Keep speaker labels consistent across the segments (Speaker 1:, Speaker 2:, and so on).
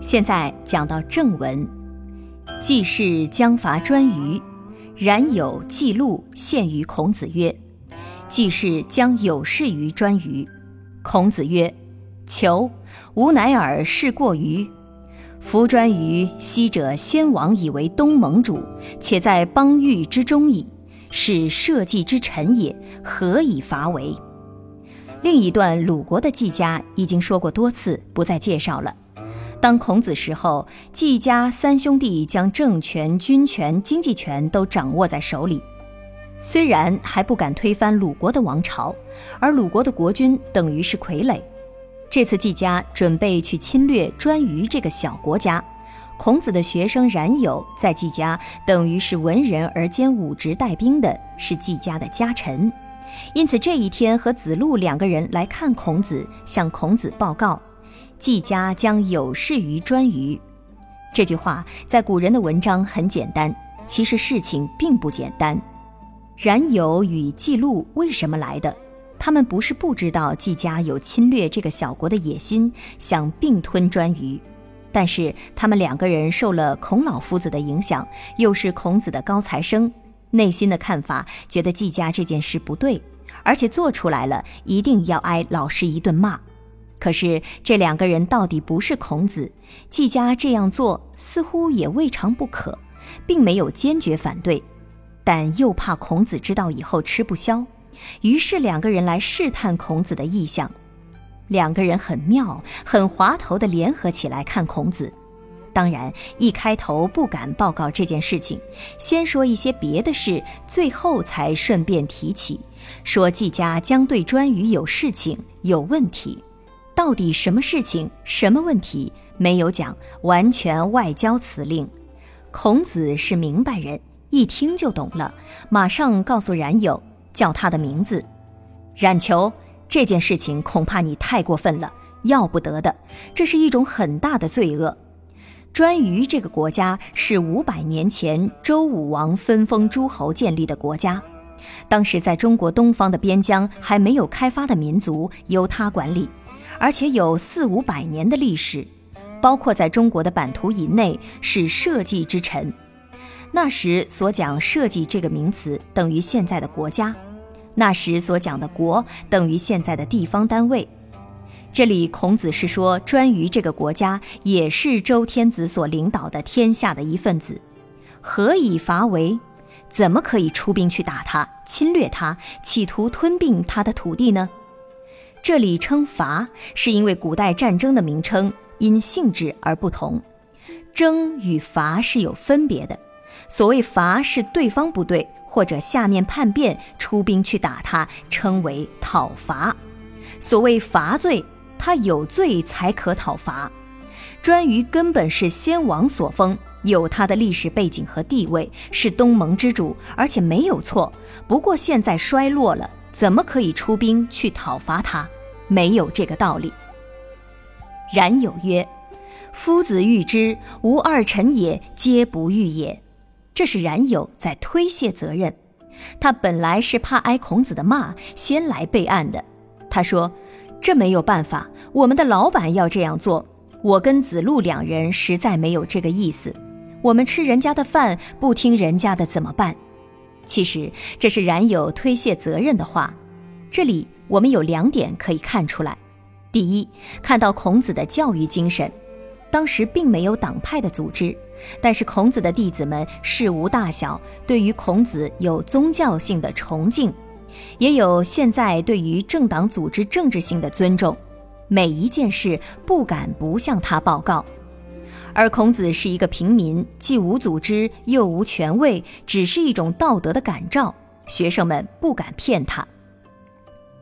Speaker 1: 现在讲到正文，季氏将伐颛臾，冉有、季路献于孔子曰：“季氏将有事于颛臾。”孔子曰：“求，吾乃尔事过于。夫颛臾昔者先王以为东盟主，且在邦域之中矣，是社稷之臣也，何以伐为？”另一段鲁国的季家已经说过多次，不再介绍了。当孔子时候，季家三兄弟将政权、军权、经济权都掌握在手里，虽然还不敢推翻鲁国的王朝，而鲁国的国君等于是傀儡。这次季家准备去侵略颛臾这个小国家，孔子的学生冉有在季家等于是文人而兼武职带兵的，是季家的家臣，因此这一天和子路两个人来看孔子，向孔子报告。季家将有事于颛臾，这句话在古人的文章很简单，其实事情并不简单。冉有与季路为什么来的？他们不是不知道季家有侵略这个小国的野心，想并吞颛臾，但是他们两个人受了孔老夫子的影响，又是孔子的高材生，内心的看法觉得季家这件事不对，而且做出来了一定要挨老师一顿骂。可是这两个人到底不是孔子，季家这样做似乎也未尝不可，并没有坚决反对，但又怕孔子知道以后吃不消，于是两个人来试探孔子的意向。两个人很妙，很滑头的联合起来看孔子。当然，一开头不敢报告这件事情，先说一些别的事，最后才顺便提起，说季家将对颛臾有事情，有问题。到底什么事情、什么问题没有讲？完全外交辞令。孔子是明白人，一听就懂了，马上告诉冉有，叫他的名字。冉求，这件事情恐怕你太过分了，要不得的。这是一种很大的罪恶。颛臾这个国家是五百年前周武王分封诸侯建立的国家，当时在中国东方的边疆还没有开发的民族由他管理。而且有四五百年的历史，包括在中国的版图以内是社稷之臣。那时所讲“社稷”这个名词，等于现在的国家；那时所讲的“国”，等于现在的地方单位。这里孔子是说，颛臾这个国家也是周天子所领导的天下的一份子。何以伐为？怎么可以出兵去打他、侵略他，企图吞并他的土地呢？这里称伐，是因为古代战争的名称因性质而不同，征与伐是有分别的。所谓伐，是对方不对或者下面叛变，出兵去打他，称为讨伐。所谓伐罪，他有罪才可讨伐。颛臾根本是先王所封，有他的历史背景和地位，是东盟之主，而且没有错。不过现在衰落了。怎么可以出兵去讨伐他？没有这个道理。冉有曰：“夫子欲之，吾二臣也，皆不欲也。”这是冉有在推卸责任。他本来是怕挨孔子的骂，先来备案的。他说：“这没有办法，我们的老板要这样做。我跟子路两人实在没有这个意思。我们吃人家的饭，不听人家的怎么办？”其实这是冉有推卸责任的话。这里我们有两点可以看出来：第一，看到孔子的教育精神。当时并没有党派的组织，但是孔子的弟子们事无大小，对于孔子有宗教性的崇敬，也有现在对于政党组织政治性的尊重。每一件事不敢不向他报告。而孔子是一个平民，既无组织又无权位，只是一种道德的感召。学生们不敢骗他，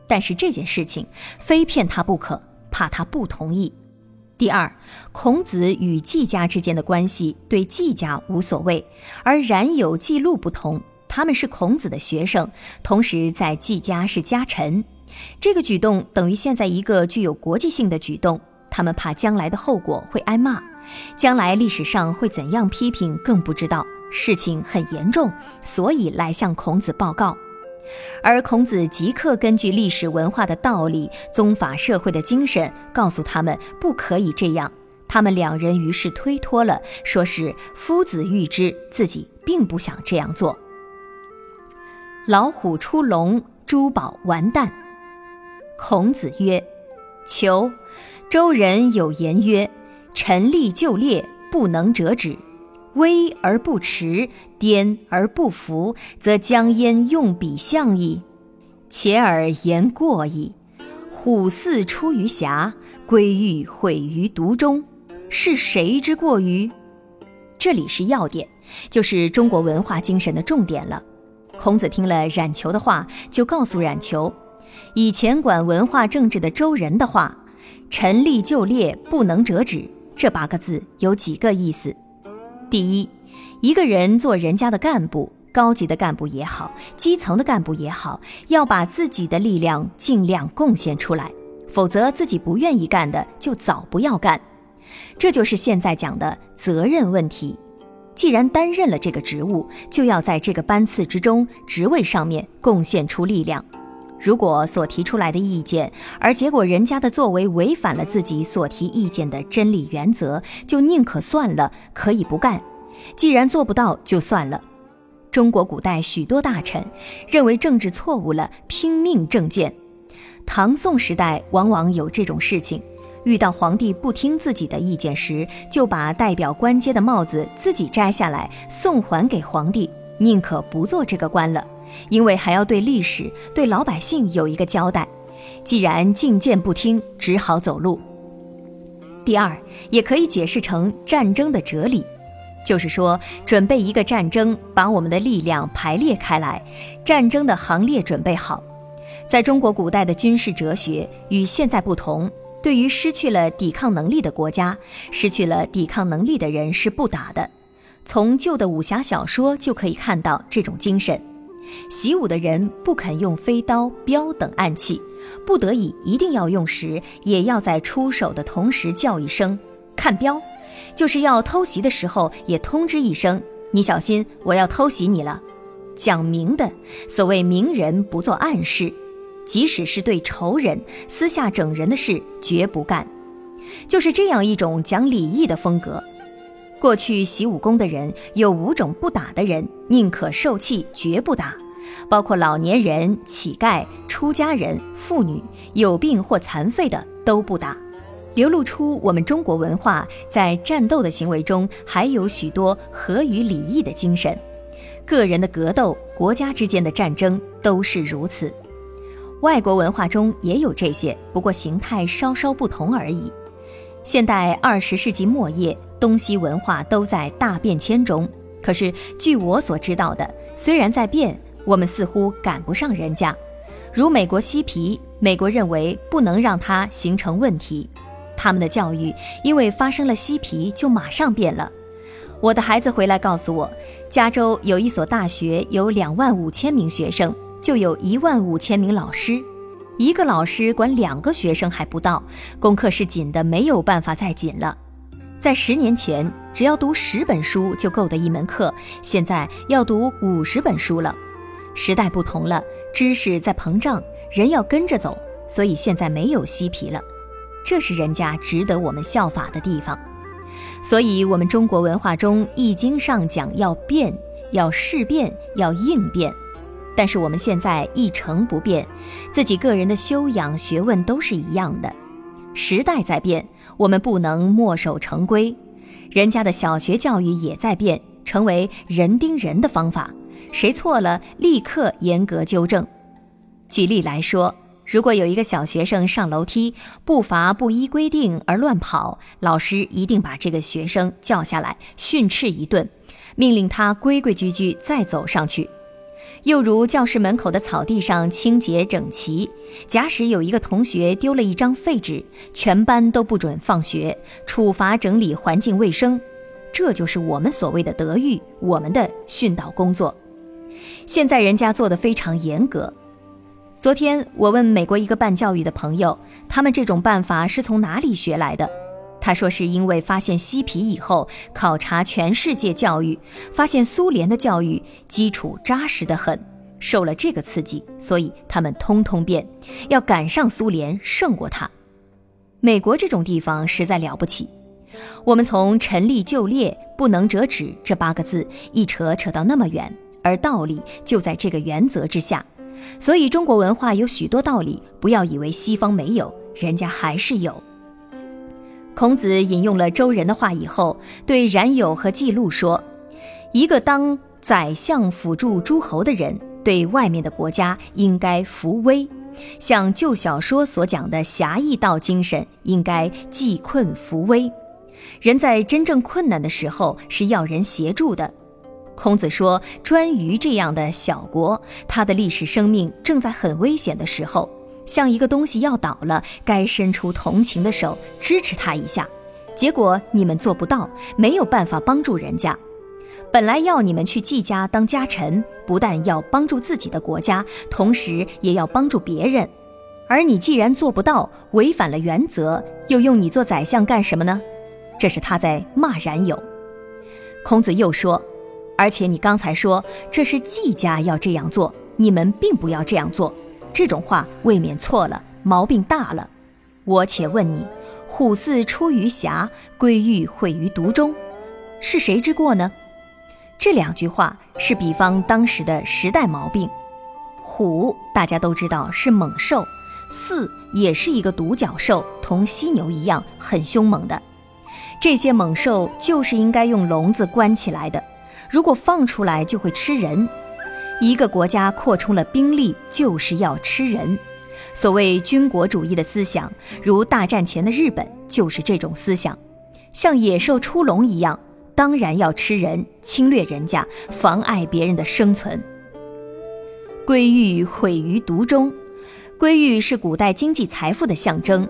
Speaker 1: 但是这件事情非骗他不可，怕他不同意。第二，孔子与季家之间的关系对季家无所谓，而冉有、季路不同，他们是孔子的学生，同时在季家是家臣。这个举动等于现在一个具有国际性的举动，他们怕将来的后果会挨骂，将来历史上会怎样批评更不知道，事情很严重，所以来向孔子报告。而孔子即刻根据历史文化的道理、宗法社会的精神，告诉他们不可以这样。他们两人于是推脱了，说是夫子欲之，自己并不想这样做。老虎出笼，珠宝完蛋。孔子曰：“求。周人有言曰：‘陈立就列，不能折止。’”威而不弛，颠而不服，则将焉用彼相矣。且尔言过矣。虎兕出于峡，龟玉毁于毒中，是谁之过于？这里是要点，就是中国文化精神的重点了。孔子听了冉求的话，就告诉冉求，以前管文化政治的周人的话，“陈立就列，不能折止”这八个字有几个意思？第一，一个人做人家的干部，高级的干部也好，基层的干部也好，要把自己的力量尽量贡献出来，否则自己不愿意干的就早不要干。这就是现在讲的责任问题。既然担任了这个职务，就要在这个班次之中、职位上面贡献出力量。如果所提出来的意见，而结果人家的作为违反了自己所提意见的真理原则，就宁可算了，可以不干。既然做不到，就算了。中国古代许多大臣认为政治错误了，拼命政见。唐宋时代往往有这种事情：遇到皇帝不听自己的意见时，就把代表官阶的帽子自己摘下来送还给皇帝，宁可不做这个官了。因为还要对历史、对老百姓有一个交代，既然进谏不听，只好走路。第二，也可以解释成战争的哲理，就是说，准备一个战争，把我们的力量排列开来，战争的行列准备好。在中国古代的军事哲学与现在不同，对于失去了抵抗能力的国家，失去了抵抗能力的人是不打的。从旧的武侠小说就可以看到这种精神。习武的人不肯用飞刀、镖等暗器，不得已一定要用时，也要在出手的同时叫一声“看镖”，就是要偷袭的时候也通知一声“你小心，我要偷袭你了”。讲明的，所谓明人不做暗事，即使是对仇人私下整人的事，绝不干。就是这样一种讲礼义的风格。过去习武功的人有五种不打的人，宁可受气绝不打，包括老年人、乞丐、出家人、妇女、有病或残废的都不打，流露出我们中国文化在战斗的行为中还有许多合于礼义的精神。个人的格斗、国家之间的战争都是如此。外国文化中也有这些，不过形态稍稍不同而已。现代二十世纪末叶。东西文化都在大变迁中，可是据我所知道的，虽然在变，我们似乎赶不上人家。如美国嬉皮，美国认为不能让它形成问题，他们的教育因为发生了嬉皮就马上变了。我的孩子回来告诉我，加州有一所大学有两万五千名学生，就有一万五千名老师，一个老师管两个学生还不到，功课是紧的没有办法再紧了。在十年前，只要读十本书就够的一门课，现在要读五十本书了。时代不同了，知识在膨胀，人要跟着走，所以现在没有嬉皮了。这是人家值得我们效法的地方。所以，我们中国文化中《易经》上讲要变，要事变，要应变。但是我们现在一成不变，自己个人的修养、学问都是一样的。时代在变。我们不能墨守成规，人家的小学教育也在变，成为人盯人的方法，谁错了立刻严格纠正。举例来说，如果有一个小学生上楼梯步伐不依规定而乱跑，老师一定把这个学生叫下来训斥一顿，命令他规规矩矩再走上去。又如教室门口的草地上清洁整齐，假使有一个同学丢了一张废纸，全班都不准放学，处罚整理环境卫生。这就是我们所谓的德育，我们的训导工作。现在人家做的非常严格。昨天我问美国一个办教育的朋友，他们这种办法是从哪里学来的？他说是因为发现嬉皮以后，考察全世界教育，发现苏联的教育基础扎实的很，受了这个刺激，所以他们通通变，要赶上苏联，胜过他。美国这种地方实在了不起。我们从“陈立就列，不能折纸”这八个字一扯扯到那么远，而道理就在这个原则之下。所以中国文化有许多道理，不要以为西方没有，人家还是有。孔子引用了周人的话以后，对冉有和季路说：“一个当宰相辅助诸侯的人，对外面的国家应该扶危；像旧小说所讲的侠义道精神，应该济困扶危。人在真正困难的时候是要人协助的。”孔子说：“颛臾这样的小国，他的历史生命正在很危险的时候。”像一个东西要倒了，该伸出同情的手支持他一下，结果你们做不到，没有办法帮助人家。本来要你们去季家当家臣，不但要帮助自己的国家，同时也要帮助别人。而你既然做不到，违反了原则，又用你做宰相干什么呢？这是他在骂冉有。孔子又说：“而且你刚才说这是季家要这样做，你们并不要这样做。”这种话未免错了，毛病大了。我且问你：虎兕出于匣，归玉毁于毒中，是谁之过呢？这两句话是比方当时的时代毛病。虎大家都知道是猛兽，兕也是一个独角兽，同犀牛一样很凶猛的。这些猛兽就是应该用笼子关起来的，如果放出来就会吃人。一个国家扩充了兵力，就是要吃人。所谓军国主义的思想，如大战前的日本就是这种思想，像野兽出笼一样，当然要吃人，侵略人家，妨碍别人的生存。归玉毁于毒中，归玉是古代经济财富的象征，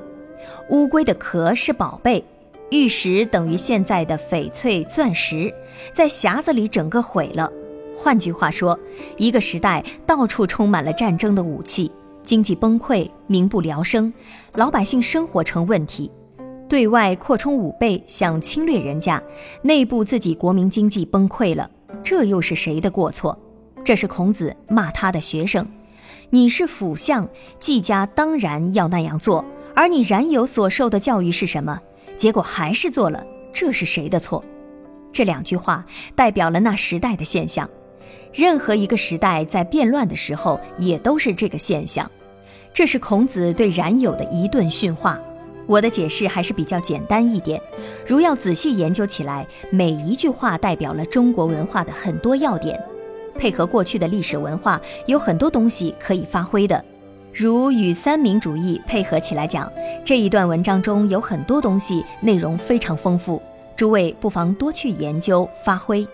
Speaker 1: 乌龟的壳是宝贝，玉石等于现在的翡翠、钻石，在匣子里整个毁了。换句话说，一个时代到处充满了战争的武器，经济崩溃，民不聊生，老百姓生活成问题，对外扩充武备想侵略人家，内部自己国民经济崩溃了，这又是谁的过错？这是孔子骂他的学生：“你是辅相，季家当然要那样做，而你冉有所受的教育是什么？结果还是做了，这是谁的错？”这两句话代表了那时代的现象。任何一个时代在变乱的时候，也都是这个现象。这是孔子对冉有的一顿训话。我的解释还是比较简单一点。如要仔细研究起来，每一句话代表了中国文化的很多要点，配合过去的历史文化，有很多东西可以发挥的。如与三民主义配合起来讲，这一段文章中有很多东西内容非常丰富，诸位不妨多去研究发挥。